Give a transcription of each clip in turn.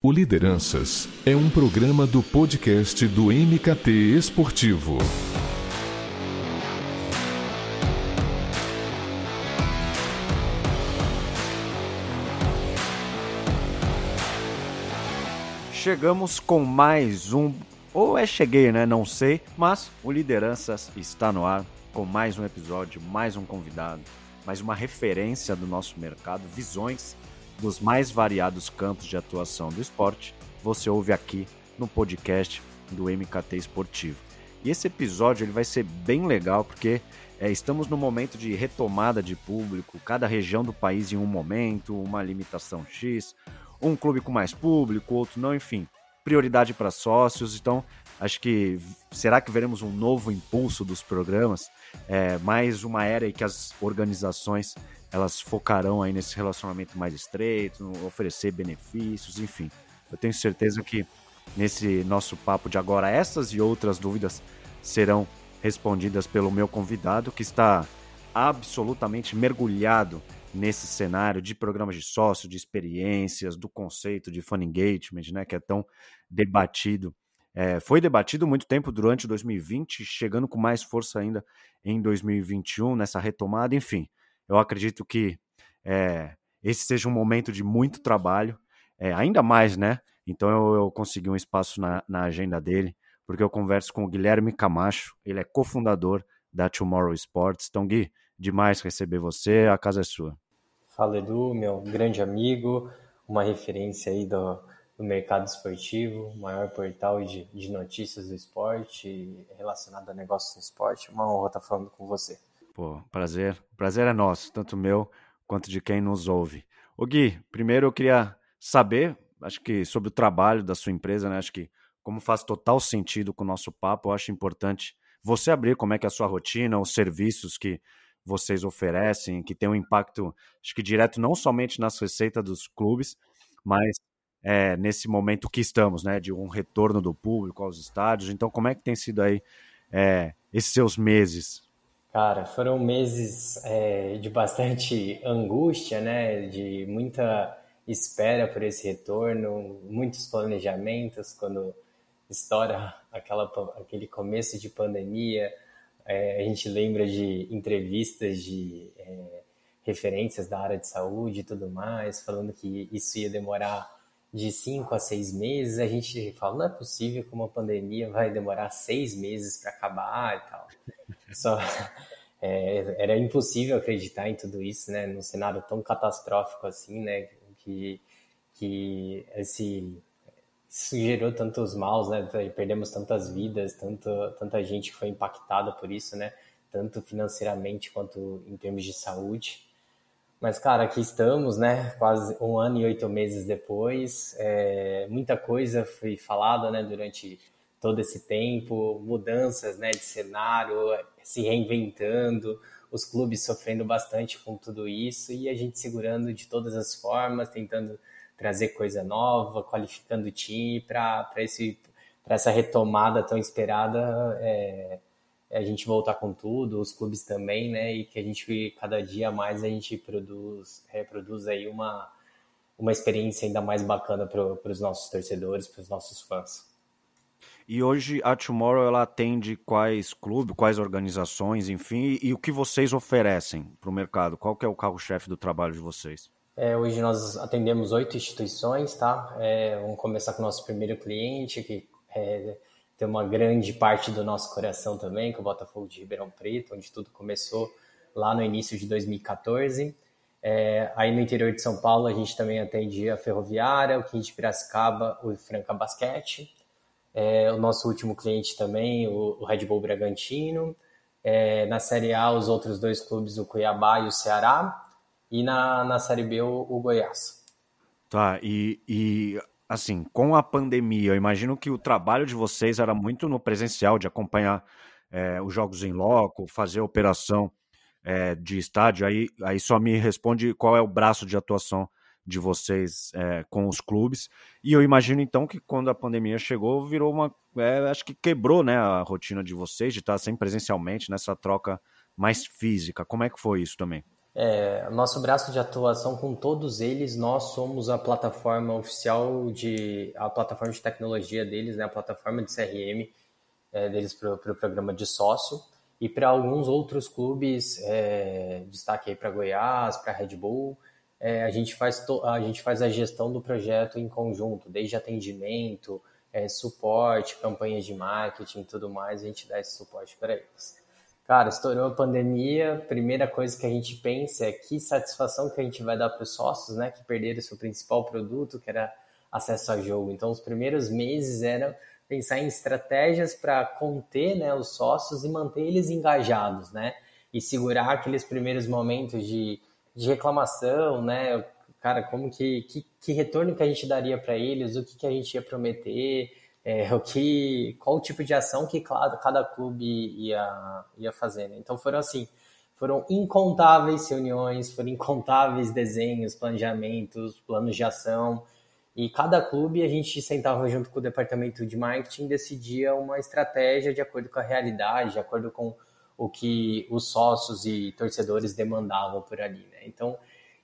O Lideranças é um programa do podcast do MKT Esportivo. Chegamos com mais um, ou é cheguei, né? Não sei, mas o Lideranças está no ar com mais um episódio, mais um convidado, mais uma referência do nosso mercado, visões dos mais variados campos de atuação do esporte, você ouve aqui no podcast do MKT Esportivo. E esse episódio ele vai ser bem legal porque é, estamos no momento de retomada de público, cada região do país em um momento, uma limitação X, um clube com mais público, outro não, enfim, prioridade para sócios. Então, acho que será que veremos um novo impulso dos programas? É, mais uma era em que as organizações elas focarão aí nesse relacionamento mais estreito, oferecer benefícios, enfim. Eu tenho certeza que nesse nosso papo de agora, essas e outras dúvidas serão respondidas pelo meu convidado, que está absolutamente mergulhado nesse cenário de programas de sócio, de experiências, do conceito de fun engagement, né, que é tão debatido. É, foi debatido muito tempo durante 2020, chegando com mais força ainda em 2021, nessa retomada, enfim eu acredito que é, esse seja um momento de muito trabalho, é, ainda mais, né? Então eu, eu consegui um espaço na, na, agenda dele, porque eu converso com o Guilherme Camacho, ele é cofundador da Tomorrow Sports. Então, Gui, demais receber você, a casa é sua. Fala, Edu, meu grande amigo, uma referência aí do, do mercado esportivo, maior portal de, de notícias do esporte relacionado a negócios do esporte. Uma honra estar falando com você. Pô, prazer. Prazer é nosso, tanto meu quanto de quem nos ouve. O Gui, primeiro eu queria saber, acho que sobre o trabalho da sua empresa, né? Acho que como faz total sentido com o nosso papo, eu acho importante você abrir como é que é a sua rotina, os serviços que vocês oferecem, que tem um impacto, acho que direto não somente nas receitas dos clubes, mas é, nesse momento que estamos, né, de um retorno do público aos estádios. Então, como é que tem sido aí é, esses seus meses Cara, foram meses é, de bastante angústia, né? De muita espera por esse retorno, muitos planejamentos quando estoura aquela, aquele começo de pandemia. É, a gente lembra de entrevistas de é, referências da área de saúde e tudo mais, falando que isso ia demorar de cinco a seis meses. A gente fala, não é possível que uma pandemia vai demorar seis meses para acabar e tal. Só é, era impossível acreditar em tudo isso, né? Num cenário tão catastrófico assim, né? Que, que esse isso gerou tantos maus, né? Perdemos tantas vidas, tanto, tanta gente que foi impactada por isso, né? Tanto financeiramente quanto em termos de saúde. Mas, cara, aqui estamos, né? Quase um ano e oito meses depois. É, muita coisa foi falada, né? Durante todo esse tempo, mudanças né, de cenário, se reinventando, os clubes sofrendo bastante com tudo isso e a gente segurando de todas as formas, tentando trazer coisa nova, qualificando o time para essa retomada tão esperada, é, a gente voltar com tudo, os clubes também, né? E que a gente cada dia mais a gente produz, reproduz aí uma, uma experiência ainda mais bacana para os nossos torcedores, para os nossos fãs. E hoje a Tomorrow ela atende quais clubes, quais organizações, enfim, e, e o que vocês oferecem para o mercado? Qual que é o carro-chefe do trabalho de vocês? É, hoje nós atendemos oito instituições, tá? É, vamos começar com o nosso primeiro cliente, que é, tem uma grande parte do nosso coração também, que é o Botafogo de Ribeirão Preto, onde tudo começou lá no início de 2014. É, aí no interior de São Paulo a gente também atende a Ferroviária, o Quinte Piracicaba, o Franca Basquete é, o nosso último cliente também, o, o Red Bull Bragantino. É, na Série A, os outros dois clubes, o Cuiabá e o Ceará. E na, na Série B, o, o Goiás. Tá, e, e assim, com a pandemia, eu imagino que o trabalho de vocês era muito no presencial, de acompanhar é, os jogos em loco, fazer operação é, de estádio. Aí, aí só me responde qual é o braço de atuação de vocês é, com os clubes. E eu imagino então que quando a pandemia chegou, virou uma. É, acho que quebrou né, a rotina de vocês, de estar sempre presencialmente nessa troca mais física. Como é que foi isso também? É, nosso braço de atuação com todos eles, nós somos a plataforma oficial de a plataforma de tecnologia deles, né, a plataforma de CRM é, deles para o pro programa de sócio e para alguns outros clubes, é, destaque aí para Goiás, para Red Bull, é, a gente faz a gente faz a gestão do projeto em conjunto, desde atendimento, é, suporte, campanhas de marketing, tudo mais, a gente dá esse suporte para eles. Cara, estourou a pandemia, primeira coisa que a gente pensa é que satisfação que a gente vai dar para os sócios, né, que perderam seu principal produto, que era acesso a jogo. Então, os primeiros meses eram pensar em estratégias para conter, né, os sócios e manter eles engajados, né, e segurar aqueles primeiros momentos de, de reclamação, né, cara, como que, que, que retorno que a gente daria para eles, o que, que a gente ia prometer, é, o que, qual o tipo de ação que cada, cada clube ia, ia fazer. Né? Então foram assim, foram incontáveis reuniões, foram incontáveis desenhos, planejamentos, planos de ação. E cada clube a gente sentava junto com o departamento de marketing decidia uma estratégia de acordo com a realidade, de acordo com o que os sócios e torcedores demandavam por ali. Né? Então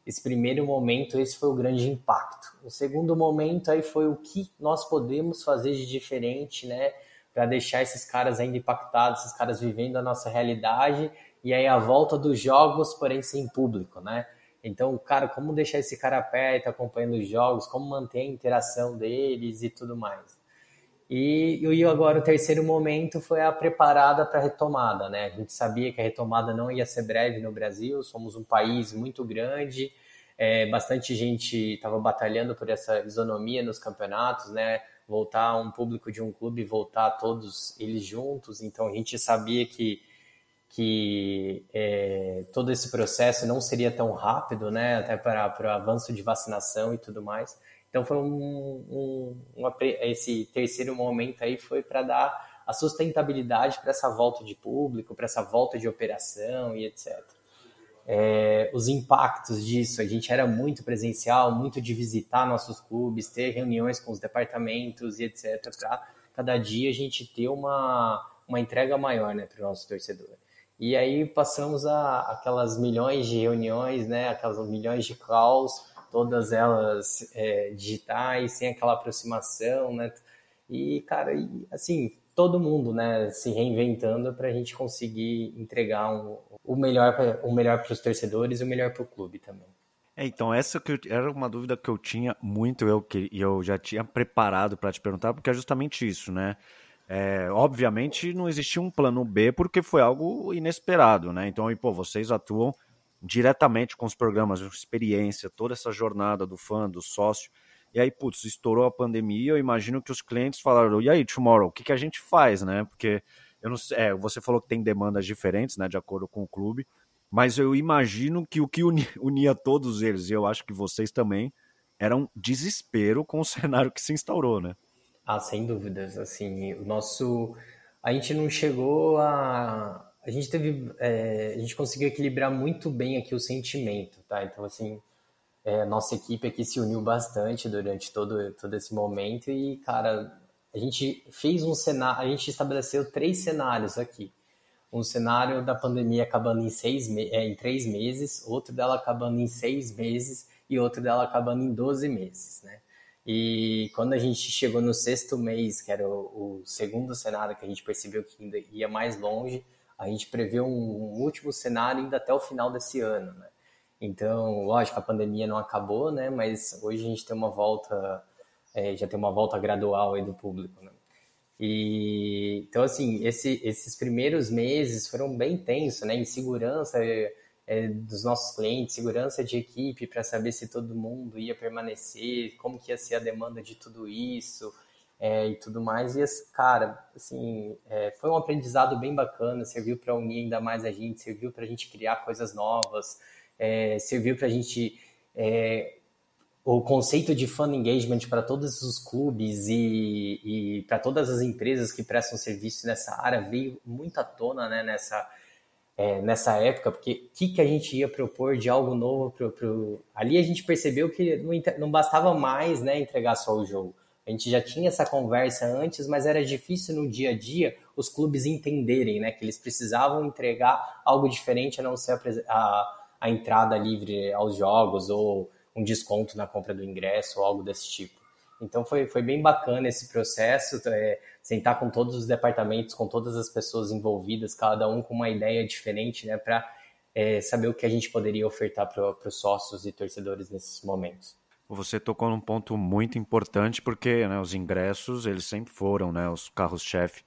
esse primeiro momento, esse foi o grande impacto. O segundo momento aí foi o que nós podemos fazer de diferente, né, para deixar esses caras ainda impactados, esses caras vivendo a nossa realidade e aí a volta dos jogos, porém sem público, né? Então, cara, como deixar esse cara perto, acompanhando os jogos, como manter a interação deles e tudo mais. E, e agora o terceiro momento foi a preparada para a retomada, né? A gente sabia que a retomada não ia ser breve no Brasil, somos um país muito grande, é, bastante gente estava batalhando por essa isonomia nos campeonatos, né? Voltar um público de um clube, voltar todos eles juntos, então a gente sabia que que é, todo esse processo não seria tão rápido, né? Até para, para o avanço de vacinação e tudo mais. Então foi um, um esse terceiro momento aí foi para dar a sustentabilidade para essa volta de público, para essa volta de operação e etc. É, os impactos disso, a gente era muito presencial, muito de visitar nossos clubes, ter reuniões com os departamentos e etc. Para cada dia a gente ter uma, uma entrega maior né, para o nosso torcedor. E aí passamos a aquelas milhões de reuniões, né, aquelas milhões de calls todas elas é, digitais, sem aquela aproximação, né? E, cara, e, assim, todo mundo, né, se reinventando para a gente conseguir entregar um, o melhor o melhor para os torcedores e o melhor para o clube também. É, então, essa eu, era uma dúvida que eu tinha muito, eu que e eu já tinha preparado para te perguntar, porque é justamente isso, né? É, obviamente não existia um plano B porque foi algo inesperado, né? Então, e, pô, vocês atuam diretamente com os programas, experiência, toda essa jornada do fã, do sócio. E aí, putz, estourou a pandemia, eu imagino que os clientes falaram, e aí, Tomorrow, o que, que a gente faz, né? Porque eu não sei, é, você falou que tem demandas diferentes, né, de acordo com o clube, mas eu imagino que o que unia, todos eles, e eu acho que vocês também, era um desespero com o cenário que se instaurou, né? Ah, sem dúvidas, assim, o nosso... A gente não chegou a a gente teve, é, a gente conseguiu equilibrar muito bem aqui o sentimento, tá? Então, assim, é, nossa equipe aqui se uniu bastante durante todo, todo esse momento e, cara, a gente fez um cenário, a gente estabeleceu três cenários aqui. Um cenário da pandemia acabando em, seis é, em três meses, outro dela acabando em seis meses e outro dela acabando em 12 meses, né? E quando a gente chegou no sexto mês, que era o, o segundo cenário que a gente percebeu que ainda ia mais longe, a gente prevê um, um último cenário ainda até o final desse ano, né? Então, lógico, a pandemia não acabou, né? Mas hoje a gente tem uma volta, é, já tem uma volta gradual aí do público, né? E então, assim, esse, esses primeiros meses foram bem tensos, né? Insegurança é, é, dos nossos clientes, segurança de equipe para saber se todo mundo ia permanecer, como que ia ser a demanda de tudo isso, é, e tudo mais. E, cara, assim, é, foi um aprendizado bem bacana, serviu para unir ainda mais a gente, serviu para a gente criar coisas novas, é, serviu para a gente. É, o conceito de fan engagement para todos os clubes e, e para todas as empresas que prestam serviço nessa área veio muito à tona né, nessa, é, nessa época, porque o que, que a gente ia propor de algo novo pro, pro... ali a gente percebeu que não, não bastava mais né, entregar só o jogo. A gente já tinha essa conversa antes, mas era difícil no dia a dia os clubes entenderem, né, que eles precisavam entregar algo diferente a não ser a, a, a entrada livre aos jogos ou um desconto na compra do ingresso ou algo desse tipo. Então foi, foi bem bacana esse processo, é, sentar com todos os departamentos, com todas as pessoas envolvidas, cada um com uma ideia diferente, né, para é, saber o que a gente poderia ofertar para os sócios e torcedores nesses momentos. Você tocou num ponto muito importante porque né, os ingressos eles sempre foram né, os carros-chefe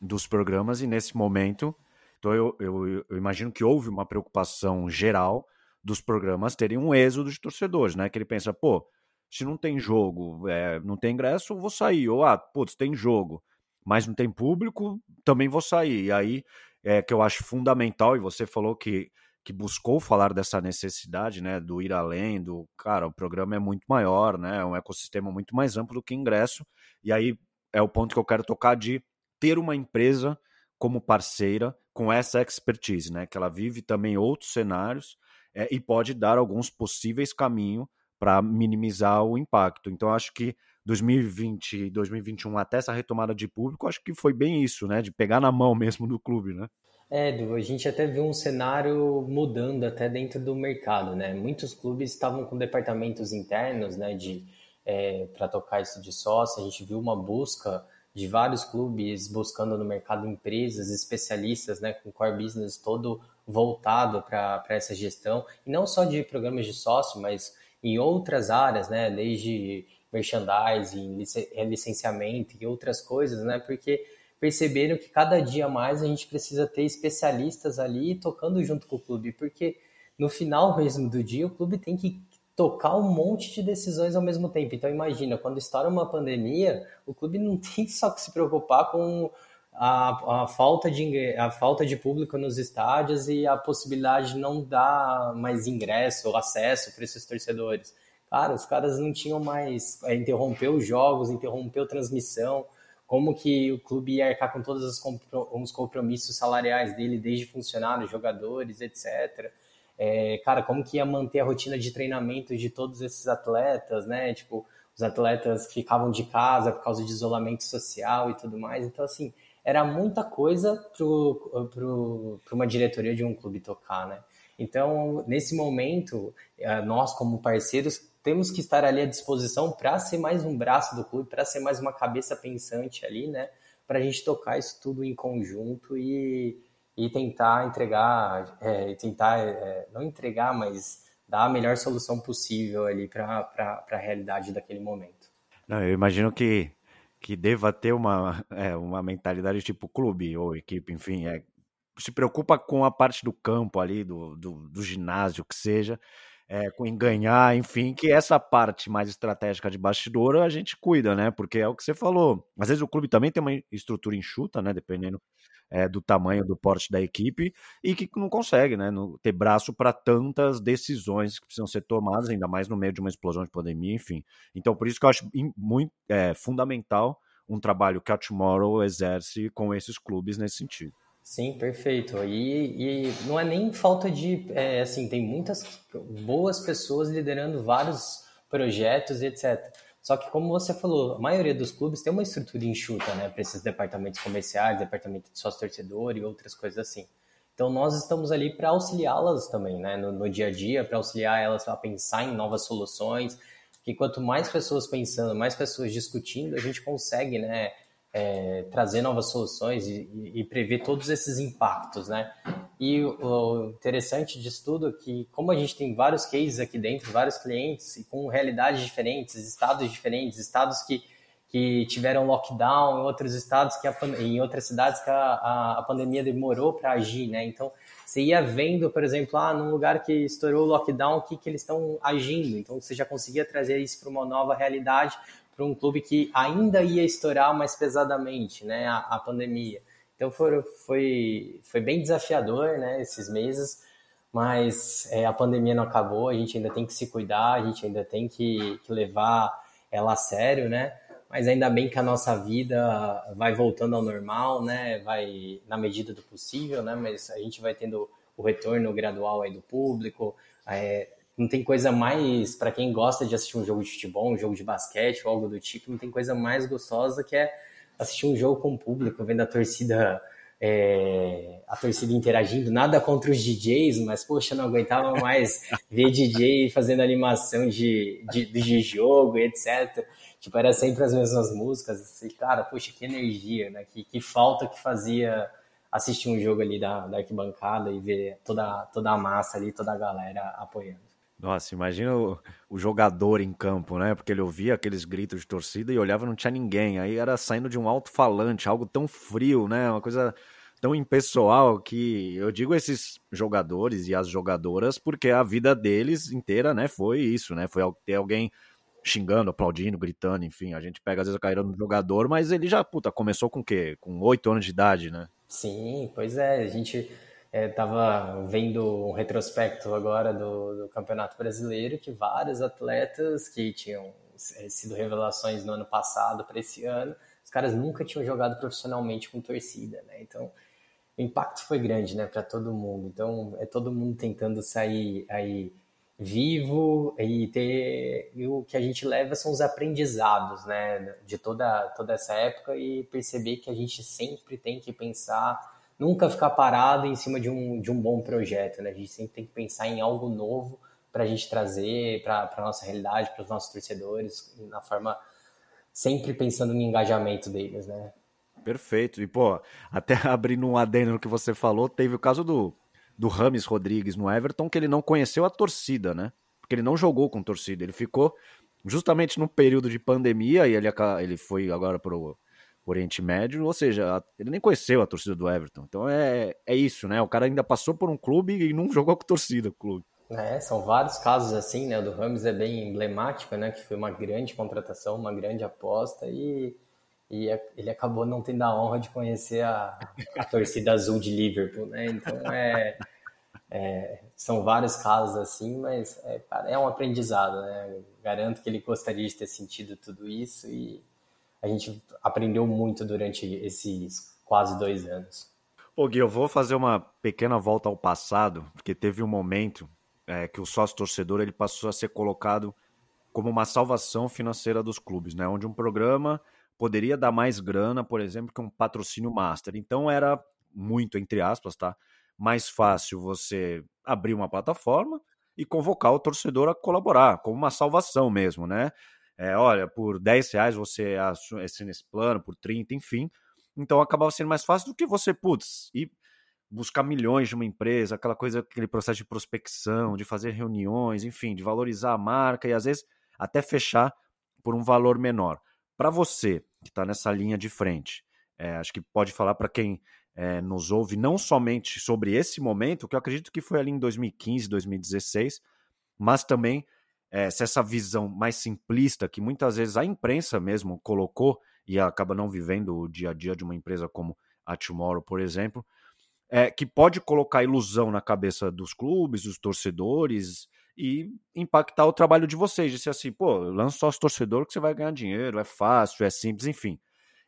dos programas e nesse momento então eu, eu, eu, imagino que houve uma preocupação geral dos programas terem um êxodo de torcedores, né? Que ele pensa, pô, se não tem jogo, é, não tem ingresso, vou sair. Ou, ah, putz, tem jogo, mas não tem público, também vou sair. E aí é que eu acho fundamental, e você falou que, que buscou falar dessa necessidade, né? Do ir além, do, cara, o programa é muito maior, né? É um ecossistema muito mais amplo do que ingresso. E aí é o ponto que eu quero tocar de ter uma empresa como parceira com essa expertise, né? Que ela vive também outros cenários é, e pode dar alguns possíveis caminhos para minimizar o impacto. Então, acho que 2020 e 2021, até essa retomada de público, acho que foi bem isso, né? De pegar na mão mesmo do clube, né? É, a gente até viu um cenário mudando até dentro do mercado, né? Muitos clubes estavam com departamentos internos, né? De é, para tocar isso de sócio, a gente viu uma busca de vários clubes buscando no mercado empresas especialistas, né, com core business todo voltado para essa gestão, e não só de programas de sócio, mas em outras áreas, né, desde merchandising, licenciamento e outras coisas, né, porque perceberam que cada dia mais a gente precisa ter especialistas ali tocando junto com o clube, porque no final mesmo do dia o clube tem que tocar um monte de decisões ao mesmo tempo. Então imagina, quando estoura uma pandemia, o clube não tem só que se preocupar com a, a, falta de, a falta de público nos estádios e a possibilidade de não dar mais ingresso ou acesso para esses torcedores. Cara, os caras não tinham mais. É, interrompeu os jogos, interrompeu transmissão. Como que o clube ia arcar com todos os compromissos salariais dele, desde funcionários, jogadores, etc é, cara, como que ia manter a rotina de treinamento de todos esses atletas, né? Tipo, os atletas ficavam de casa por causa de isolamento social e tudo mais. Então, assim, era muita coisa para uma diretoria de um clube tocar, né? Então, nesse momento, é, nós, como parceiros, temos que estar ali à disposição para ser mais um braço do clube, para ser mais uma cabeça pensante ali, né? Para a gente tocar isso tudo em conjunto e, e tentar entregar, é, tentar, é, não entregar, mas dar a melhor solução possível ali para a realidade daquele momento. Não, eu imagino que, que deva ter uma, é, uma mentalidade tipo clube ou equipe, enfim, é, se preocupa com a parte do campo ali, do, do, do ginásio, que seja, é, com ganhar, enfim, que essa parte mais estratégica de bastidor a gente cuida, né? Porque é o que você falou. Às vezes o clube também tem uma estrutura enxuta, né? Dependendo é, do tamanho do porte da equipe e que não consegue, né? Não ter braço para tantas decisões que precisam ser tomadas, ainda mais no meio de uma explosão de pandemia, enfim. Então, por isso que eu acho muito é, fundamental um trabalho que a Tomorrow exerce com esses clubes nesse sentido. Sim, perfeito. E, e não é nem falta de. É, assim, tem muitas boas pessoas liderando vários projetos e etc. Só que, como você falou, a maioria dos clubes tem uma estrutura enxuta, né, para esses departamentos comerciais, departamento de sócio-torcedor e outras coisas assim. Então, nós estamos ali para auxiliá-las também, né, no, no dia a dia, para auxiliar elas a pensar em novas soluções. Que quanto mais pessoas pensando, mais pessoas discutindo, a gente consegue, né, é, trazer novas soluções e, e, prever todos esses impactos, né? E o, interessante disso tudo é que, como a gente tem vários cases aqui dentro, vários clientes e com realidades diferentes, estados diferentes, estados que, que tiveram lockdown, em outros estados que a, em outras cidades que a, a, a pandemia demorou para agir, né? Então você ia vendo, por exemplo, ah, num lugar que estourou o lockdown, o que, que eles estão agindo. Então você já conseguia trazer isso para uma nova realidade para um clube que ainda ia estourar mais pesadamente, né, a, a pandemia. Então foi, foi, foi bem desafiador, né, esses meses, mas é, a pandemia não acabou, a gente ainda tem que se cuidar, a gente ainda tem que, que levar ela a sério, né, mas ainda bem que a nossa vida vai voltando ao normal, né, vai na medida do possível, né, mas a gente vai tendo o retorno gradual aí do público, é, não tem coisa mais, para quem gosta de assistir um jogo de futebol, um jogo de basquete ou algo do tipo, não tem coisa mais gostosa que é assistir um jogo com o público, vendo a torcida é, a torcida interagindo, nada contra os DJs, mas poxa, não aguentava mais ver DJ fazendo animação de, de, de jogo e etc. Tipo, era sempre as mesmas músicas. E, cara, poxa, que energia, né? Que, que falta que fazia assistir um jogo ali da, da arquibancada e ver toda, toda a massa ali, toda a galera apoiando. Nossa, imagina o, o, jogador em campo, né? Porque ele ouvia aqueles gritos de torcida e olhava não tinha ninguém. Aí era saindo de um alto-falante, algo tão frio, né? Uma coisa tão impessoal que eu digo esses jogadores e as jogadoras porque a vida deles inteira, né, foi isso, né? Foi ter alguém xingando, aplaudindo, gritando, enfim. A gente pega às vezes a carreira do jogador, mas ele já, puta, começou com o quê? Com oito anos de idade, né? Sim, pois é. A gente estava é, vendo um retrospecto agora do, do, Campeonato Brasileiro que vários atletas que tinham é, sido revelações no ano passado para esse ano, os caras nunca tinham jogado profissionalmente com torcida, né? Então o impacto foi grande, né, para todo mundo. Então é todo mundo tentando sair aí vivo e ter e o que a gente leva são os aprendizados, né, de toda toda essa época e perceber que a gente sempre tem que pensar nunca ficar parado em cima de um, de um bom projeto, né? A gente sempre tem que pensar em algo novo para a gente trazer para a nossa realidade, para os nossos torcedores, na forma sempre pensando no engajamento deles, né? Perfeito. E, pô, até abrindo um adendo no que você falou, teve o caso do, do Rames Rodrigues no Everton, que ele não conheceu a torcida, né? Porque ele não jogou com torcida, ele ficou justamente no período de pandemia e ele, ele foi agora pro Oriente Médio, ou seja, ele nem conheceu a torcida do Everton. Então é, é isso, né? O cara ainda passou por um clube e não jogou com torcida clube. É, são vários casos assim, né? O do Ramos é bem emblemático, né? Que foi uma grande contratação, uma grande aposta e, e ele acabou não tendo a honra de conhecer a, a torcida azul de Liverpool, né? Então é, é, são vários casos assim, mas é, é um aprendizado, né? Garanto que ele gostaria de ter sentido tudo isso e a gente aprendeu muito durante esses quase dois anos. Ô Gui, eu vou fazer uma pequena volta ao passado, porque teve um momento é, que o sócio torcedor ele passou a ser colocado como uma salvação financeira dos clubes, né? Onde um programa poderia dar mais grana, por exemplo, que um patrocínio master. Então era muito, entre aspas, tá? Mais fácil você abrir uma plataforma e convocar o torcedor a colaborar, como uma salvação mesmo, né? É, olha, por 10 reais você assina esse plano, por 30, enfim. Então acabava sendo mais fácil do que você, putz, ir buscar milhões de uma empresa, aquela coisa, aquele processo de prospecção, de fazer reuniões, enfim, de valorizar a marca e às vezes até fechar por um valor menor. Para você que está nessa linha de frente, é, acho que pode falar para quem é, nos ouve não somente sobre esse momento, que eu acredito que foi ali em 2015, 2016, mas também é, se essa visão mais simplista que muitas vezes a imprensa mesmo colocou e acaba não vivendo o dia a dia de uma empresa como a Tomorrow, por exemplo, é, que pode colocar ilusão na cabeça dos clubes, dos torcedores e impactar o trabalho de vocês. Disse assim, pô, lança só os torcedores que você vai ganhar dinheiro, é fácil, é simples, enfim.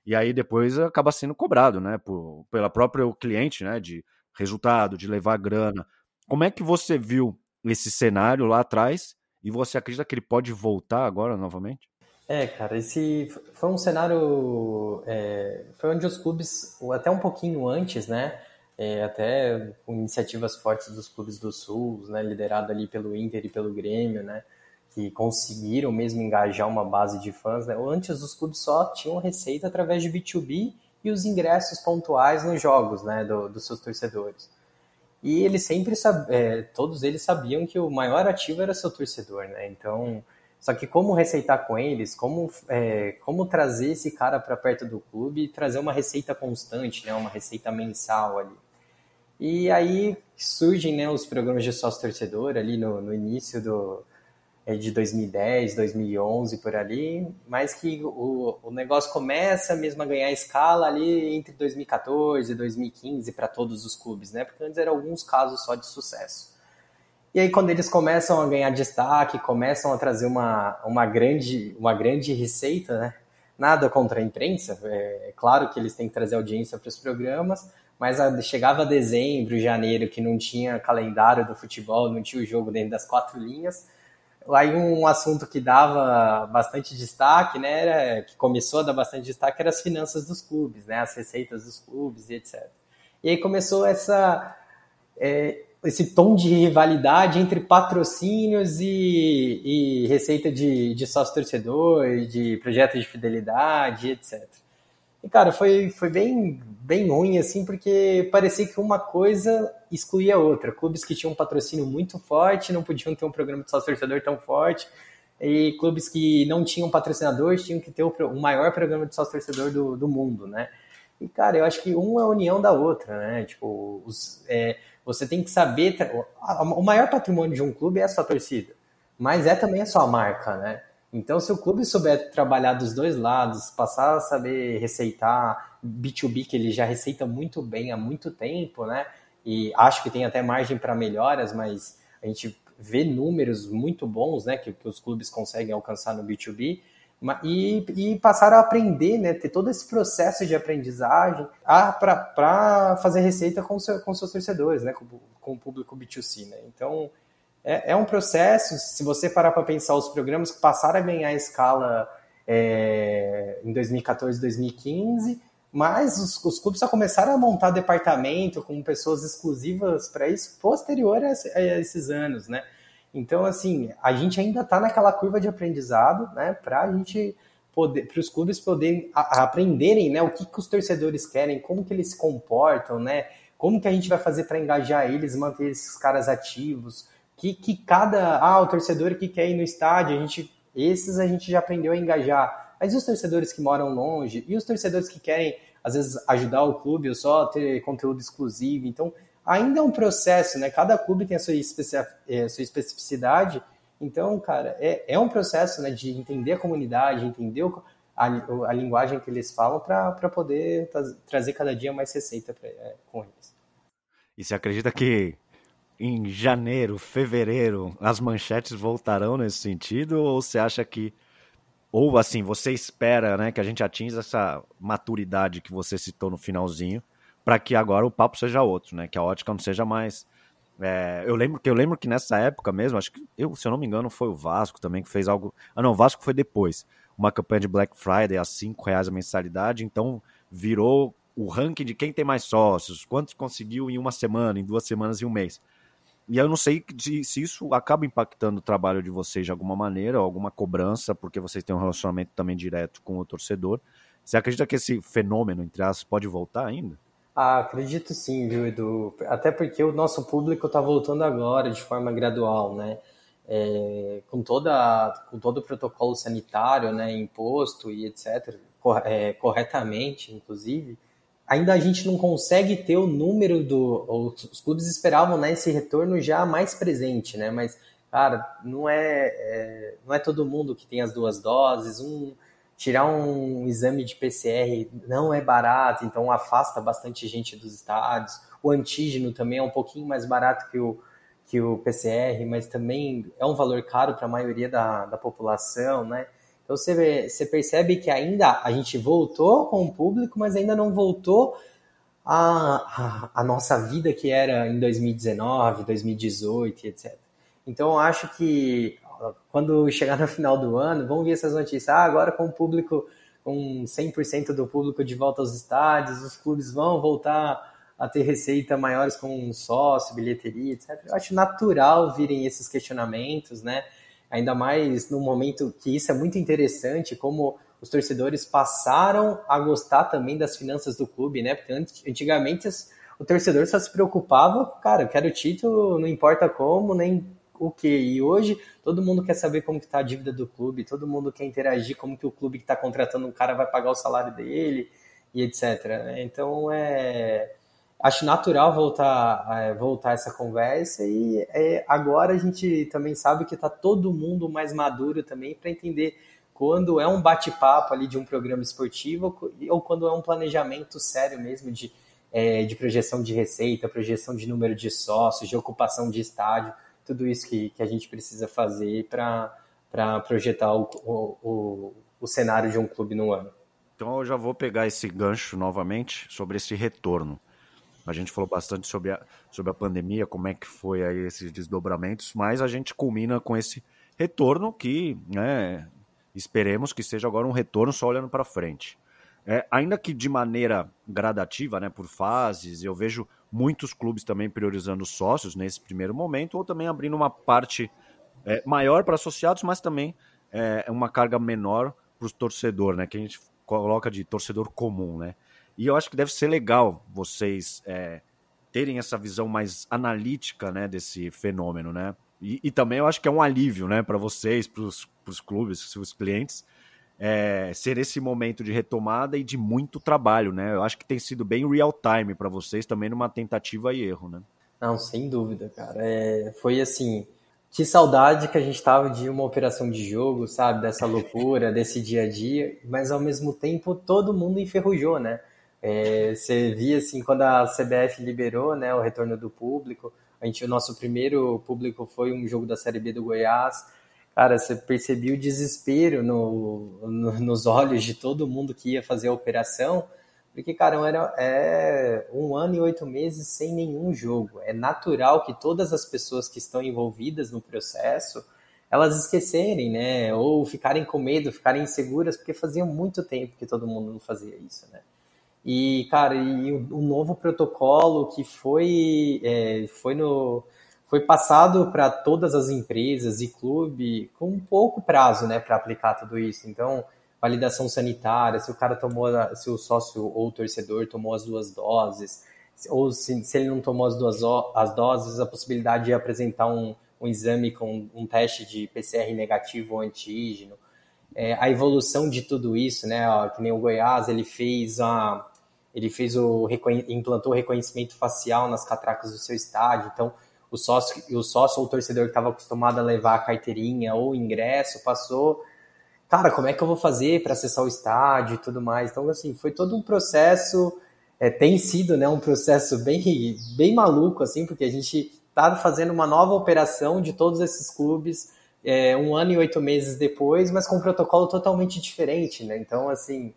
E aí depois acaba sendo cobrado, né, por, pela própria cliente, né, de resultado, de levar grana. Como é que você viu esse cenário lá atrás e você acredita que ele pode voltar agora novamente? É, cara, esse foi um cenário. É, foi onde os clubes, até um pouquinho antes, né? É, até com iniciativas fortes dos clubes do Sul, né, liderado ali pelo Inter e pelo Grêmio, né, que conseguiram mesmo engajar uma base de fãs. Né? Antes os clubes só tinham receita através de B2B e os ingressos pontuais nos jogos né, do, dos seus torcedores. E eles sempre é, todos eles sabiam que o maior ativo era seu torcedor, né? Então, só que como receitar com eles, como, é, como trazer esse cara para perto do clube e trazer uma receita constante, né? Uma receita mensal ali. E aí surgem né, os programas de sócio torcedor ali no, no início do, de 2010, 2011 por ali, mas que o, o negócio começa mesmo a ganhar escala ali entre 2014 e 2015 para todos os clubes, né? Porque antes eram alguns casos só de sucesso. E aí quando eles começam a ganhar destaque, começam a trazer uma, uma, grande, uma grande receita, né? Nada contra a imprensa, é, é claro que eles têm que trazer audiência para os programas, mas chegava dezembro, janeiro, que não tinha calendário do futebol, não tinha o jogo dentro das quatro linhas, Aí um assunto que dava bastante destaque, né, era, que começou a dar bastante destaque, era as finanças dos clubes, né, as receitas dos clubes e etc. E aí começou essa, é, esse tom de rivalidade entre patrocínios e, e receita de, de sócio-torcedor, de projeto de fidelidade, etc. E, cara, foi, foi bem, bem ruim, assim, porque parecia que uma coisa excluía a outra. Clubes que tinham um patrocínio muito forte não podiam ter um programa de sócio-torcedor tão forte, e clubes que não tinham patrocinadores tinham que ter o, o maior programa de sócio-torcedor do, do mundo, né? E, cara, eu acho que uma é a união da outra, né? Tipo, os, é, você tem que saber... O maior patrimônio de um clube é a sua torcida, mas é também a sua marca, né? Então, se o clube souber trabalhar dos dois lados, passar a saber receitar B2B, que ele já receita muito bem há muito tempo, né? E acho que tem até margem para melhoras, mas a gente vê números muito bons, né? Que, que os clubes conseguem alcançar no B2B. E, e passar a aprender, né? Ter todo esse processo de aprendizagem para fazer receita com, seu, com seus torcedores, né? Com, com o público B2C, né? Então, é, é um processo, se você parar para pensar os programas que passaram a ganhar escala é, em 2014, 2015, mas os, os, clubes só começaram a montar departamento com pessoas exclusivas para isso posterior a, a, esses anos, né? Então, assim, a gente ainda está naquela curva de aprendizado, né? Para a gente poder, para os clubes poderem a, aprenderem, né? O que, que os torcedores querem, como que eles se comportam, né? Como que a gente vai fazer para engajar eles, manter esses caras ativos? Que, que cada. Ah, o torcedor que quer ir no estádio, a gente, esses a gente já aprendeu a engajar. Mas e os torcedores que moram longe? E os torcedores que querem, às vezes, ajudar o clube ou só ter conteúdo exclusivo? Então, ainda é um processo, né? Cada clube tem a sua, especi é, a sua especificidade. Então, cara, é, é um processo né, de entender a comunidade, entender o, a, a, linguagem que eles falam para poder trazer cada dia mais receita pra, é, com eles. E você acredita que em janeiro, fevereiro, as manchetes voltarão nesse sentido? Ou você acha que. Ou assim, você espera né, que a gente atinja essa maturidade que você citou no finalzinho, para que agora o papo seja outro, né? Que a ótica não seja mais. É, eu lembro que eu lembro que nessa época mesmo, acho que eu, se eu não me engano, foi o Vasco também que fez algo. Ah, não, o Vasco foi depois. Uma campanha de Black Friday a cinco reais a mensalidade, então virou o ranking de quem tem mais sócios, quantos conseguiu em uma semana, em duas semanas e um mês. E eu não sei se isso acaba impactando o trabalho de vocês de alguma maneira, alguma cobrança, porque vocês têm um relacionamento também direto com o torcedor. Você acredita que esse fenômeno, entre aspas, pode voltar ainda? Ah, acredito sim, viu, Edu? Até porque o nosso público está voltando agora de forma gradual, né? É, com, toda, com todo o protocolo sanitário, né, imposto e etc., é, corretamente, inclusive, ainda a gente não consegue ter o número do. Os clubes esperavam né, esse retorno já mais presente, né? Mas, cara, não é, é, não é todo mundo que tem as duas doses. Um, tirar um exame de PCR não é barato, então afasta bastante gente dos estádios. O antígeno também é um pouquinho mais barato que o, que o PCR, mas também é um valor caro para a maioria da, da população, né? Então você, você percebe que ainda a gente voltou com o público, mas ainda não voltou a, a, a nossa vida que era em 2019, 2018, etc. Então eu acho que quando chegar no final do ano, vão vir essas notícias. Ah, agora com o público, com 100% do público de volta aos estádios, os clubes vão voltar a ter receita maiores com sócio, bilheteria, etc. Eu acho natural virem esses questionamentos, né? Ainda mais no momento que isso é muito interessante, como os torcedores passaram a gostar também das finanças do clube, né? Porque antigamente o torcedor só se preocupava, cara, eu quero título, não importa como, nem o que. E hoje todo mundo quer saber como que tá a dívida do clube, todo mundo quer interagir, como que o clube que está contratando um cara vai pagar o salário dele e etc. Né? Então é acho natural voltar, é, voltar essa conversa e é, agora a gente também sabe que está todo mundo mais maduro também para entender quando é um bate-papo ali de um programa esportivo ou quando é um planejamento sério mesmo de, é, de projeção de receita, projeção de número de sócios, de ocupação de estádio, tudo isso que, que a gente precisa fazer para projetar o, o, o, o cenário de um clube no ano. Então eu já vou pegar esse gancho novamente sobre esse retorno. A gente falou bastante sobre a, sobre a pandemia, como é que foi aí esses desdobramentos, mas a gente culmina com esse retorno que, né, esperemos que seja agora um retorno só olhando para frente. é, ainda que de maneira gradativa, né, por fases, eu vejo muitos clubes também priorizando sócios nesse primeiro momento, ou também abrindo uma parte é, maior para associados, mas também é, uma carga menor para o torcedor, né, que a gente coloca de torcedor comum, né. E eu acho que deve ser legal vocês é, terem essa visão mais analítica, né, desse fenômeno, né. E, e também eu acho que é um alívio, né, para vocês, para os clubes, seus clientes, é, ser esse momento de retomada e de muito trabalho, né? Eu acho que tem sido bem real time para vocês também numa tentativa e erro, né? Não, sem dúvida, cara. É, foi assim, que saudade que a gente tava de uma operação de jogo, sabe? Dessa loucura, desse dia a dia, mas ao mesmo tempo todo mundo enferrujou, né? É, você via assim quando a CBF liberou, né, o retorno do público. A gente, o nosso primeiro público foi um jogo da Série B do Goiás cara, você percebia o desespero no, no, nos olhos de todo mundo que ia fazer a operação, porque, cara, era é, um ano e oito meses sem nenhum jogo. É natural que todas as pessoas que estão envolvidas no processo elas esquecerem, né? Ou ficarem com medo, ficarem inseguras, porque fazia muito tempo que todo mundo não fazia isso, né? E, cara, e o, o novo protocolo que foi, é, foi no, foi passado para todas as empresas e clube com pouco prazo, né, para aplicar tudo isso. Então, validação sanitária, se o cara tomou, se o sócio ou o torcedor tomou as duas doses, ou se, se ele não tomou as duas as doses, a possibilidade de apresentar um, um exame com um teste de PCR negativo ou antígeno. É, a evolução de tudo isso, né, ó, que nem o Goiás, ele fez a ele fez o implantou o reconhecimento facial nas catracas do seu estádio, então o sócio, o sócio ou o torcedor que estava acostumado a levar a carteirinha ou ingresso passou. Cara, como é que eu vou fazer para acessar o estádio e tudo mais? Então, assim, foi todo um processo, é, tem sido né, um processo bem, bem maluco, assim, porque a gente está fazendo uma nova operação de todos esses clubes é, um ano e oito meses depois, mas com um protocolo totalmente diferente, né? Então, assim,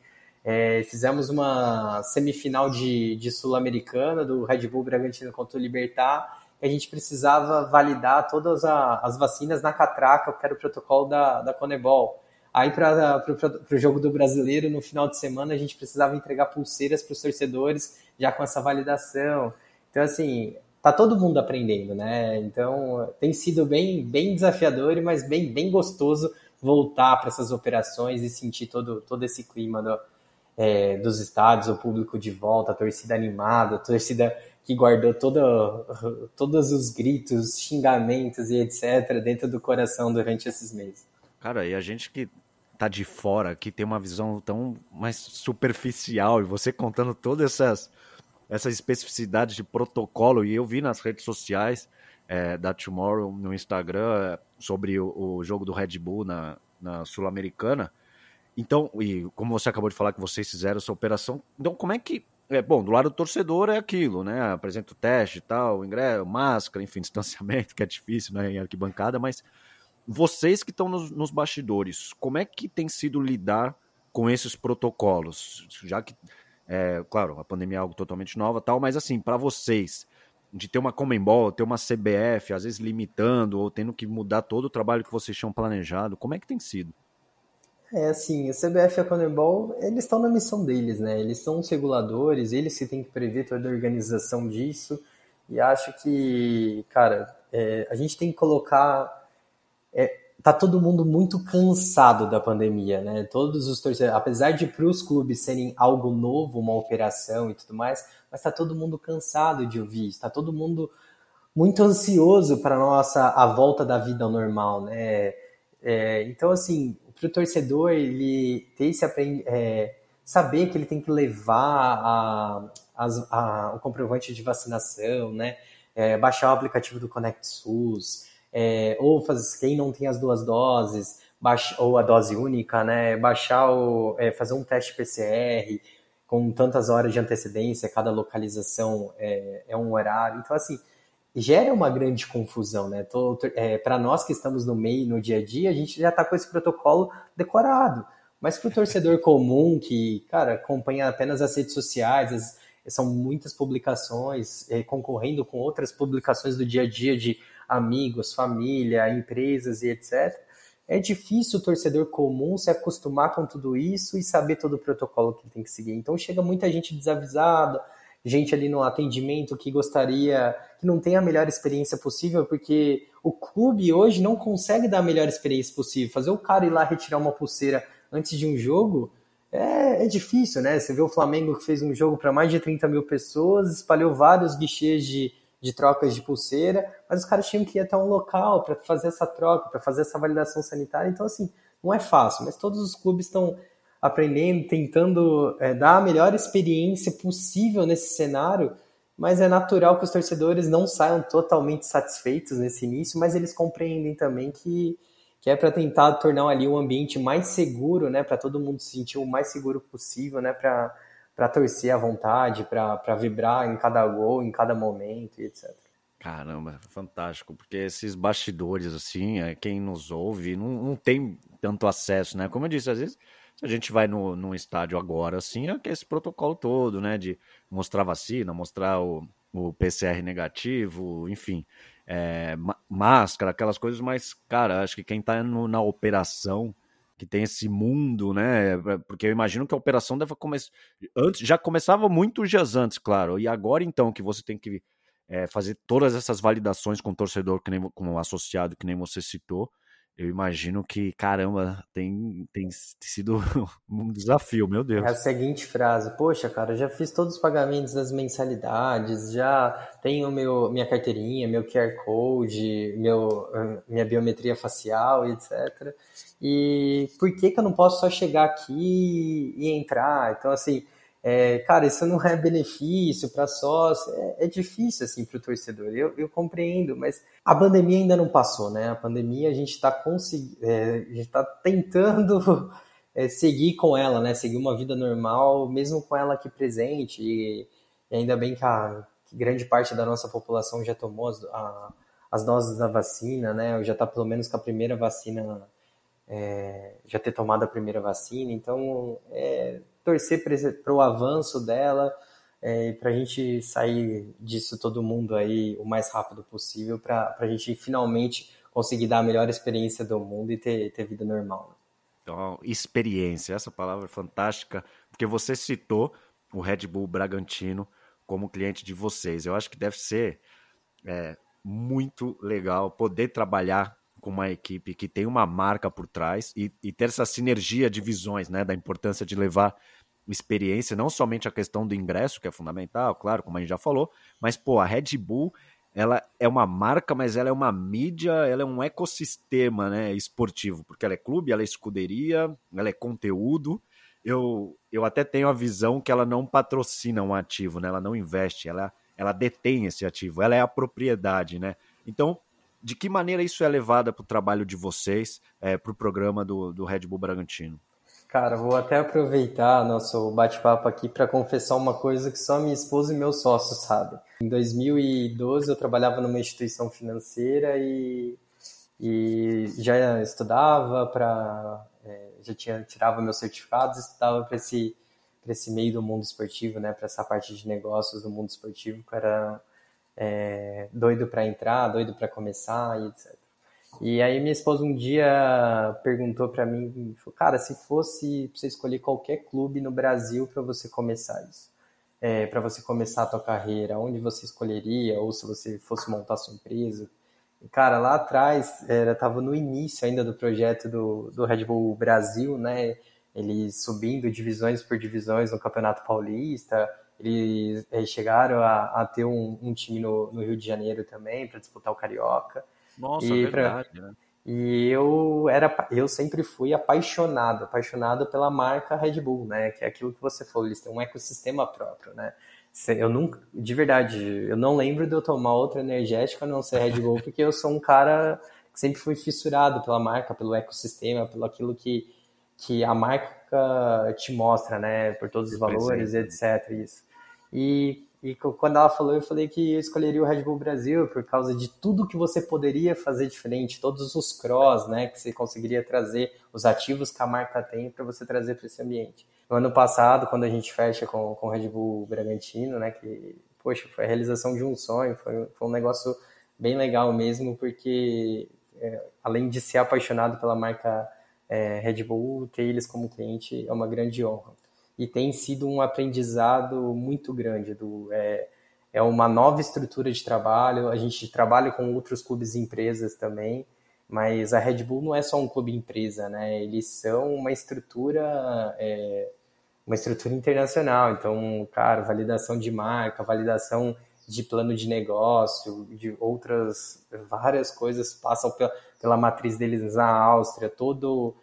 é, fizemos uma semifinal de, de Sul-Americana do Red Bull Bragantino contra o Libertar a gente precisava validar todas a, as vacinas na catraca, que era o protocolo da, da Conebol. Aí, para o jogo do brasileiro, no final de semana, a gente precisava entregar pulseiras para os torcedores, já com essa validação. Então, assim, tá todo mundo aprendendo, né? Então, tem sido bem, bem desafiador, mas bem, bem gostoso voltar para essas operações e sentir todo, todo esse clima do, é, dos estádios, o público de volta, a torcida animada, a torcida que guardou todo, todos os gritos, xingamentos e etc. dentro do coração durante esses meses. Cara, e a gente que tá de fora, que tem uma visão tão mais superficial, e você contando todas essas, essas especificidades de protocolo, e eu vi nas redes sociais é, da Tomorrow no Instagram sobre o, o jogo do Red Bull na, na Sul-Americana. Então, e como você acabou de falar que vocês fizeram essa operação, então como é que é, bom, do lado do torcedor é aquilo, né? Apresenta o teste e tal, ingresso, máscara, enfim, distanciamento, que é difícil, né? Em arquibancada, mas vocês que estão nos, nos bastidores, como é que tem sido lidar com esses protocolos? Já que, é, claro, a pandemia é algo totalmente nova tal, mas assim, para vocês, de ter uma Comembol, ter uma CBF, às vezes limitando ou tendo que mudar todo o trabalho que vocês tinham planejado, como é que tem sido? É assim, o CBF e a Conebol, eles estão na missão deles, né? Eles são os reguladores, eles que têm que prever toda a organização disso. E acho que, cara, é, a gente tem que colocar. É, tá todo mundo muito cansado da pandemia, né? Todos os torcedores, apesar de para os clubes serem algo novo, uma operação e tudo mais, mas tá todo mundo cansado de ouvir isso, tá todo mundo muito ansioso para nossa a volta da vida normal, né? É, então, assim, para o torcedor ele ter esse é, saber que ele tem que levar a, a, o comprovante de vacinação, né? É, baixar o aplicativo do Conect SUS, é, ou fazer, quem não tem as duas doses, baixa, ou a dose única, né? Baixar o, é, fazer um teste PCR com tantas horas de antecedência, cada localização é, é um horário. Então, assim, gera uma grande confusão, né? É, para nós que estamos no meio, no dia a dia, a gente já está com esse protocolo decorado. Mas para o torcedor comum que, cara, acompanha apenas as redes sociais, as, são muitas publicações, é, concorrendo com outras publicações do dia a dia de amigos, família, empresas e etc. é difícil o torcedor comum se acostumar com tudo isso e saber todo o protocolo que tem que seguir. Então chega muita gente desavisada, gente ali no atendimento que gostaria, que não tem a melhor experiência possível, porque o clube hoje não consegue dar a melhor experiência possível. Fazer o cara ir lá retirar uma pulseira antes de um jogo é, é difícil, né? Você vê o Flamengo que fez um jogo para mais de 30 mil pessoas, espalhou vários guichês de, de trocas de pulseira, mas os caras tinham que ir até um local para fazer essa troca, para fazer essa validação sanitária. Então, assim, não é fácil, mas todos os clubes estão aprendendo, tentando é, dar a melhor experiência possível nesse cenário, mas é natural que os torcedores não saiam totalmente satisfeitos nesse início, mas eles compreendem também que que é para tentar tornar ali um ambiente mais seguro, né, para todo mundo se sentir o mais seguro possível, né, para torcer à vontade, para vibrar em cada gol, em cada momento, etc. Caramba, fantástico, porque esses bastidores, assim, é, quem nos ouve não, não tem tanto acesso, né? Como eu disse, às vezes, se a gente vai no, no estádio agora, assim, é esse protocolo todo, né? De mostrar vacina, mostrar o, o PCR negativo, enfim é, máscara, aquelas coisas, mas, cara, acho que quem tá no, na operação, que tem esse mundo, né? É, porque eu imagino que a operação deve começar. Antes, já começava muitos dias antes, claro. E agora, então, que você tem que é, fazer todas essas validações com o torcedor, que nem, com o associado, que nem você citou eu imagino que, caramba, tem, tem sido um desafio, meu Deus. É a seguinte frase, poxa, cara, já fiz todos os pagamentos das mensalidades, já tenho meu, minha carteirinha, meu QR Code, meu, minha biometria facial, etc. E por que que eu não posso só chegar aqui e entrar? Então, assim, é, cara, isso não é benefício para sócio, é, é, difícil assim para o torcedor. Eu, eu, compreendo, mas a pandemia ainda não passou, né? A pandemia a gente está conseguindo, é, a gente está tentando é, seguir com ela, né? Seguir uma vida normal, mesmo com ela aqui presente. E, e ainda bem que, a, que, grande parte da nossa população já tomou as, a, as doses da vacina, né? Já está pelo menos com a primeira vacina, é, já ter tomado a primeira vacina. Então, é torcer para o avanço dela é, para a gente sair disso todo mundo aí o mais rápido possível para a gente finalmente conseguir dar a melhor experiência do mundo e ter, ter vida normal. Né? Então, experiência, essa palavra fantástica, porque você citou o Red Bull Bragantino como cliente de vocês. Eu acho que deve ser é, muito legal poder trabalhar com uma equipe que tem uma marca por trás e, e, ter essa sinergia de visões, né, da importância de levar experiência, não somente a questão do ingresso, que é fundamental, claro, como a gente já falou, mas, pô, a Red Bull, ela é uma marca, mas ela é uma mídia, ela é um ecossistema, né, esportivo, porque ela é clube, ela é escuderia, ela é conteúdo, eu, eu até tenho a visão que ela não patrocina um ativo, né, ela não investe, ela, ela detém esse ativo, ela é a propriedade, né, então de que maneira isso é levado para o trabalho de vocês, é, para o programa do, do Red Bull Bragantino? Cara, vou até aproveitar nosso bate-papo aqui para confessar uma coisa que só minha esposa e meu sócio sabem. Em 2012 eu trabalhava numa instituição financeira e, e já estudava para é, já tinha tirava meus certificados, estudava para esse esse meio do mundo esportivo, né, para essa parte de negócios do mundo esportivo, que era é, doido para entrar, doido para começar e etc. E aí minha esposa um dia perguntou para mim, falou, cara, se fosse pra você escolher qualquer clube no Brasil para você começar isso, é, para você começar a tua carreira, onde você escolheria, ou se você fosse montar sua empresa. E, cara, lá atrás, era, tava no início ainda do projeto do, do Red Bull Brasil, né? Eles subindo divisões por divisões no Campeonato Paulista, eles é, chegaram a, a ter um, um time no, no, Rio de Janeiro também para disputar o Carioca. Nossa, e verdade, pra... né? E eu era, eu sempre fui apaixonado, apaixonado pela marca Red Bull, né? Que é aquilo que você falou, eles têm um ecossistema próprio, né? Eu nunca, de verdade, eu não lembro de eu tomar outra energética a não ser Red Bull, porque eu sou um cara que sempre fui fissurado pela marca, pelo ecossistema, pelo aquilo que, que a marca te mostra, né? Por todos os valores, etc. Isso. E e quando ela falou, eu falei que eu escolheria o Red Bull Brasil por causa de tudo que você poderia fazer diferente, todos os cross, né, que você conseguiria trazer, os ativos que a marca tem para você trazer para esse ambiente. No ano passado, quando a gente fecha com, com o Red Bull Bragantino, né, que, poxa, foi a realização de um sonho, foi, foi um negócio bem legal mesmo, porque é, além de ser apaixonado pela marca é, Red Bull, ter eles como cliente é uma grande honra. E tem sido um aprendizado muito grande. Do, é, é uma nova estrutura de trabalho, a gente trabalha com outros clubes e empresas também, mas a Red Bull não é só um clube empresa, né? Eles são uma estrutura é, uma estrutura internacional. Então, cara, validação de marca, validação de plano de negócio, de outras várias coisas passam pela, pela matriz deles na Áustria, todo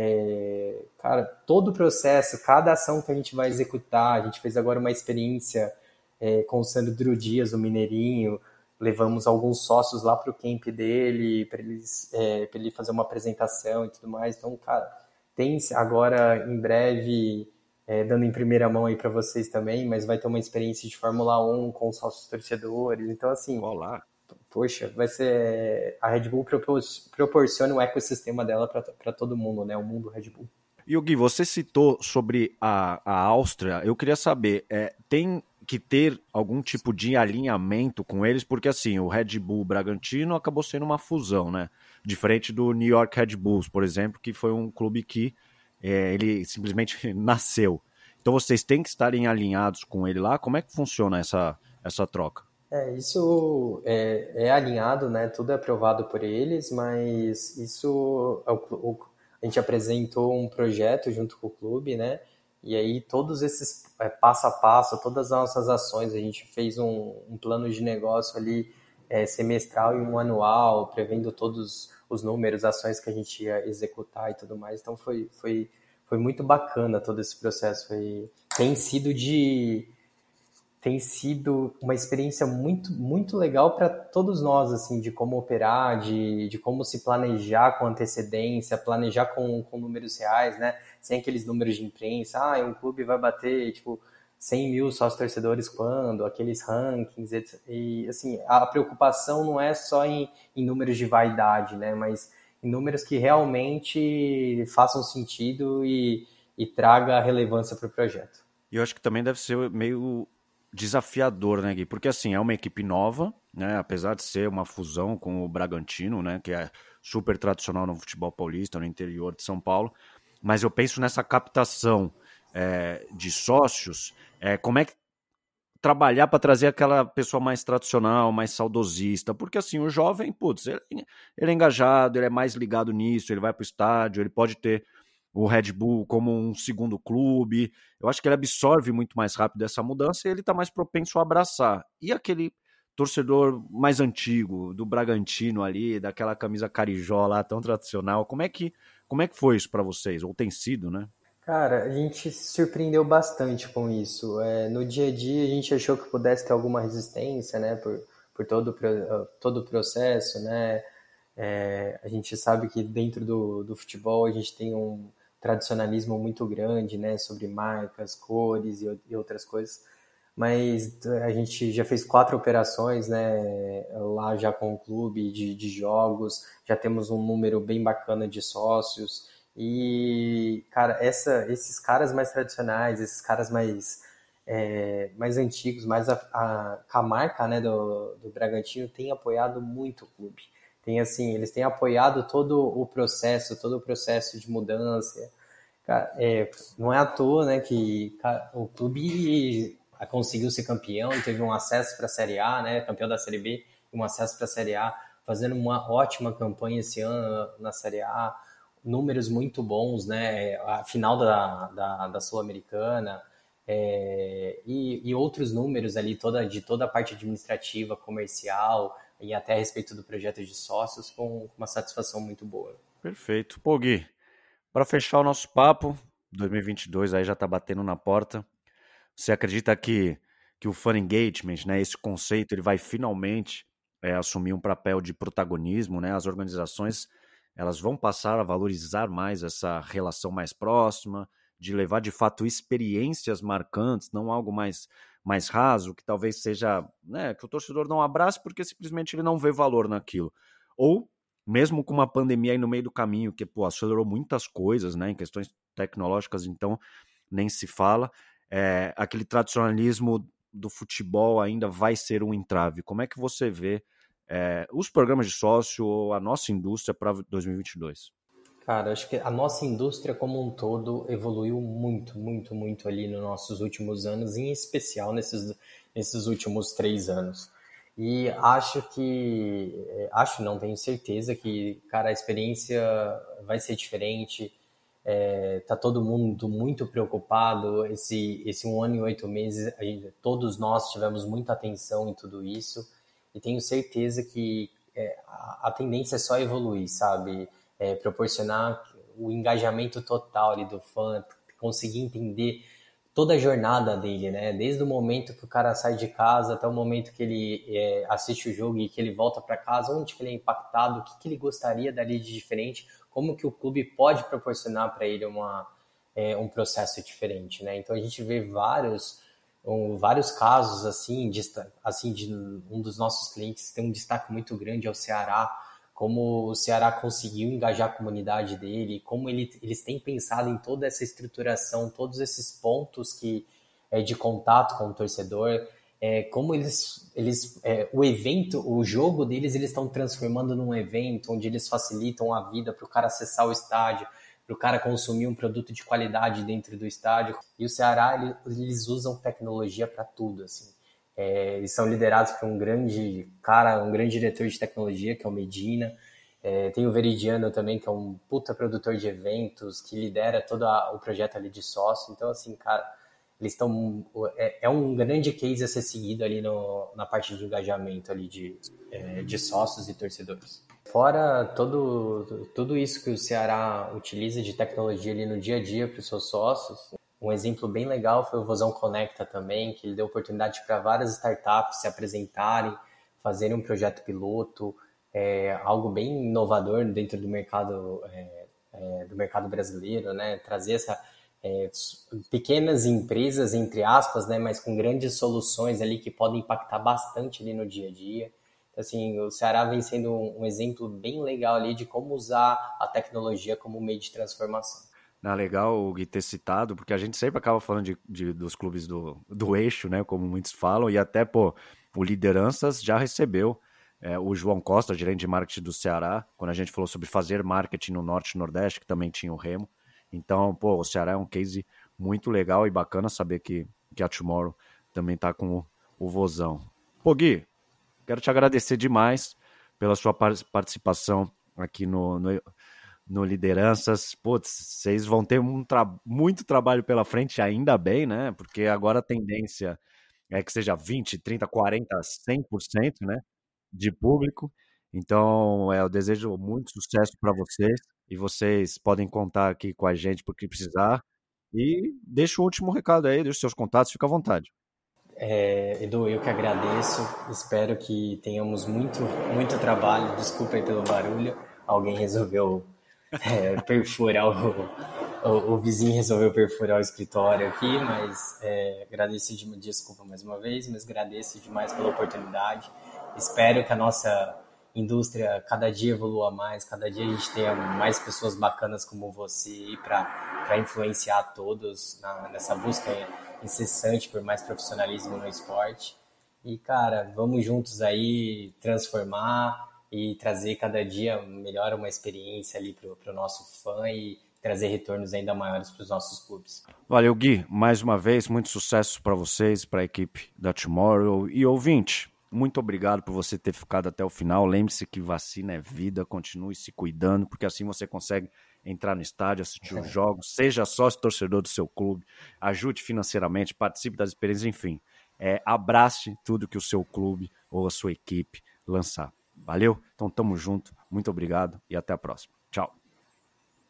é, cara, todo o processo, cada ação que a gente vai executar, a gente fez agora uma experiência é, com o Sandro Dias, o Mineirinho, levamos alguns sócios lá para o camp dele, para é, ele fazer uma apresentação e tudo mais. Então, cara, tem agora em breve é, dando em primeira mão aí para vocês também, mas vai ter uma experiência de Fórmula 1 com os sócios torcedores. Então, assim, Olá. Poxa, vai ser. A Red Bull proporciona o ecossistema dela para todo mundo, né? O mundo Red Bull. E Gui, você citou sobre a, a Áustria. Eu queria saber, é, tem que ter algum tipo de alinhamento com eles, porque assim, o Red Bull Bragantino acabou sendo uma fusão, né? Diferente do New York Red Bulls, por exemplo, que foi um clube que é, ele simplesmente nasceu. Então vocês têm que estarem alinhados com ele lá. Como é que funciona essa, essa troca? É, isso é, é alinhado, né? Tudo é aprovado por eles, mas isso é o, o, a gente apresentou um projeto junto com o clube, né? E aí todos esses é, passo a passo, todas as nossas ações, a gente fez um, um plano de negócio ali é, semestral e um anual, prevendo todos os números, ações que a gente ia executar e tudo mais. Então foi, foi, foi muito bacana todo esse processo. Foi, tem sido de tem sido uma experiência muito muito legal para todos nós assim de como operar de, de como se planejar com antecedência planejar com, com números reais né sem aqueles números de imprensa ah um clube vai bater tipo 100 mil sócios torcedores quando, aqueles rankings, etc. E, assim, a preocupação não é só em, em números de vaidade, né? Mas em números que realmente façam sentido e, e traga relevância para o projeto. E eu acho que também deve ser meio desafiador, né, Gui? Porque, assim, é uma equipe nova, né? Apesar de ser uma fusão com o Bragantino, né? Que é super tradicional no futebol paulista, no interior de São Paulo. Mas eu penso nessa captação é, de sócios é, como é que trabalhar para trazer aquela pessoa mais tradicional, mais saudosista, porque assim, o jovem, putz, ele, ele é engajado, ele é mais ligado nisso, ele vai para o estádio, ele pode ter o Red Bull como um segundo clube. Eu acho que ele absorve muito mais rápido essa mudança e ele está mais propenso a abraçar. E aquele torcedor mais antigo, do Bragantino ali, daquela camisa carijó lá tão tradicional, como é que como é que foi isso para vocês? Ou tem sido, né? Cara, a gente se surpreendeu bastante com isso. É, no dia a dia, a gente achou que pudesse ter alguma resistência, né, por, por todo, todo o processo, né. É, a gente sabe que dentro do, do futebol a gente tem um tradicionalismo muito grande, né, sobre marcas, cores e, e outras coisas. Mas a gente já fez quatro operações, né, lá já com o clube de, de jogos, já temos um número bem bacana de sócios. E, cara, essa, esses caras mais tradicionais, esses caras mais, é, mais antigos, mais a, a, a marca né, do, do Bragantino tem apoiado muito o clube. Tem assim, eles têm apoiado todo o processo, todo o processo de mudança. É, não é à toa né, que o clube conseguiu ser campeão teve um acesso para a Série A, né, campeão da Série B, um acesso para a Série A, fazendo uma ótima campanha esse ano na Série A números muito bons, né? A final da, da, da Sul-Americana é, e, e, outros números ali toda, de toda a parte administrativa, comercial e até a respeito do projeto de sócios com uma satisfação muito boa. Perfeito. Pô, Gui, para fechar o nosso papo, 2022 aí já está batendo na porta. Você acredita que, que o Fun Engagement, né, esse conceito, ele vai finalmente é, assumir um papel de protagonismo, né? As organizações elas vão passar a valorizar mais essa relação mais próxima, de levar de fato experiências marcantes, não algo mais mais raso, que talvez seja, né, que o torcedor não abrace porque simplesmente ele não vê valor naquilo. Ou mesmo com uma pandemia aí no meio do caminho, que pô, acelerou muitas coisas, né, em questões tecnológicas, então nem se fala, é, aquele tradicionalismo do futebol ainda vai ser um entrave. Como é que você vê é, os programas de sócio a nossa indústria para 2022? Cara, acho que a nossa indústria como um todo evoluiu muito, muito, muito ali nos nossos últimos anos, em especial nesses, nesses últimos três anos. E acho que, é, acho não, tenho certeza que, cara, a experiência vai ser diferente. É, tá todo mundo muito preocupado. Esse, esse um ano e oito meses, gente, todos nós tivemos muita atenção em tudo isso. E tenho certeza que é, a, a tendência é só evoluir, sabe? É, proporcionar o engajamento total ali do fã, conseguir entender toda a jornada dele, né? Desde o momento que o cara sai de casa até o momento que ele é, assiste o jogo e que ele volta para casa, onde que ele é impactado, o que, que ele gostaria dali de diferente, como que o clube pode proporcionar para ele uma, é, um processo diferente, né? Então a gente vê vários um, vários casos assim de, assim de um dos nossos clientes tem um destaque muito grande ao Ceará como o Ceará conseguiu engajar a comunidade dele, como ele, eles têm pensado em toda essa estruturação, todos esses pontos que é, de contato com o torcedor, é, como eles, eles é, o evento, o jogo deles, eles estão transformando num evento onde eles facilitam a vida para o cara acessar o estádio, para o cara consumir um produto de qualidade dentro do estádio. E o Ceará, eles usam tecnologia para tudo, assim. É, eles são liderados por um grande cara, um grande diretor de tecnologia, que é o Medina. É, tem o Veridiano também, que é um puta produtor de eventos, que lidera todo a, o projeto ali de sócio. Então, assim, cara, eles estão. É, é, um grande case a ser seguido ali no, na parte de engajamento ali de, é, de sócios e torcedores. Fora todo, tudo isso que o Ceará utiliza de tecnologia ali no dia a dia para os seus sócios, um exemplo bem legal foi o Vozão Conecta também, que ele deu oportunidade para várias startups se apresentarem, fazerem um projeto piloto, é, algo bem inovador dentro do mercado é, é, do mercado brasileiro, né? Trazer essa é, pequenas empresas entre aspas, né? Mas com grandes soluções ali que podem impactar bastante ali no dia a dia. Então, assim, o Ceará vem sendo um, exemplo bem legal ali de como usar a tecnologia como meio de transformação na legal o Gui ter citado, porque a gente sempre acaba falando de, de, dos clubes do, do eixo, né? Como muitos falam, e até, pô, o Lideranças já recebeu é, o João Costa, gerente de marketing do Ceará, quando a gente falou sobre fazer marketing no Norte e Nordeste, que também tinha o Remo. Então, pô, o Ceará é um case muito legal e bacana saber que, que a Tomorrow também tá com o, o Vozão. Pô, Gui, quero te agradecer demais pela sua participação aqui no, no no Lideranças. Putz, vocês vão ter um tra muito trabalho pela frente, ainda bem, né? Porque agora a tendência é que seja 20, 30, 40, 100% né? de público. Então, é, eu desejo muito sucesso para vocês e vocês podem contar aqui com a gente porque precisar. E deixa o último recado aí, deixa seus contatos, fica à vontade. É, Edu, eu que agradeço. Espero que tenhamos muito, muito trabalho. Desculpa aí pelo barulho. Alguém resolveu é, perfurar o, o, o, vizinho resolveu perfurar o escritório aqui, mas é, agradeço de desculpa mais uma vez, mas agradeço demais pela oportunidade. Espero que a nossa indústria cada dia evolua mais, cada dia a gente tenha mais pessoas bacanas como você para influenciar todos na, nessa busca incessante por mais profissionalismo no esporte. E, cara, vamos juntos aí transformar e trazer cada dia melhor uma experiência ali para o nosso fã e trazer retornos ainda maiores para os nossos clubes. Valeu, Gui. Mais uma vez, muito sucesso para vocês, para a equipe da Tomorrow. E ouvinte, muito obrigado por você ter ficado até o final. Lembre-se que vacina é vida, continue se cuidando, porque assim você consegue entrar no estádio, assistir os jogos, seja sócio torcedor do seu clube, ajude financeiramente, participe das experiências, enfim. É, abrace tudo que o seu clube ou a sua equipe lançar. Valeu? Então tamo junto, muito obrigado e até a próxima. Tchau.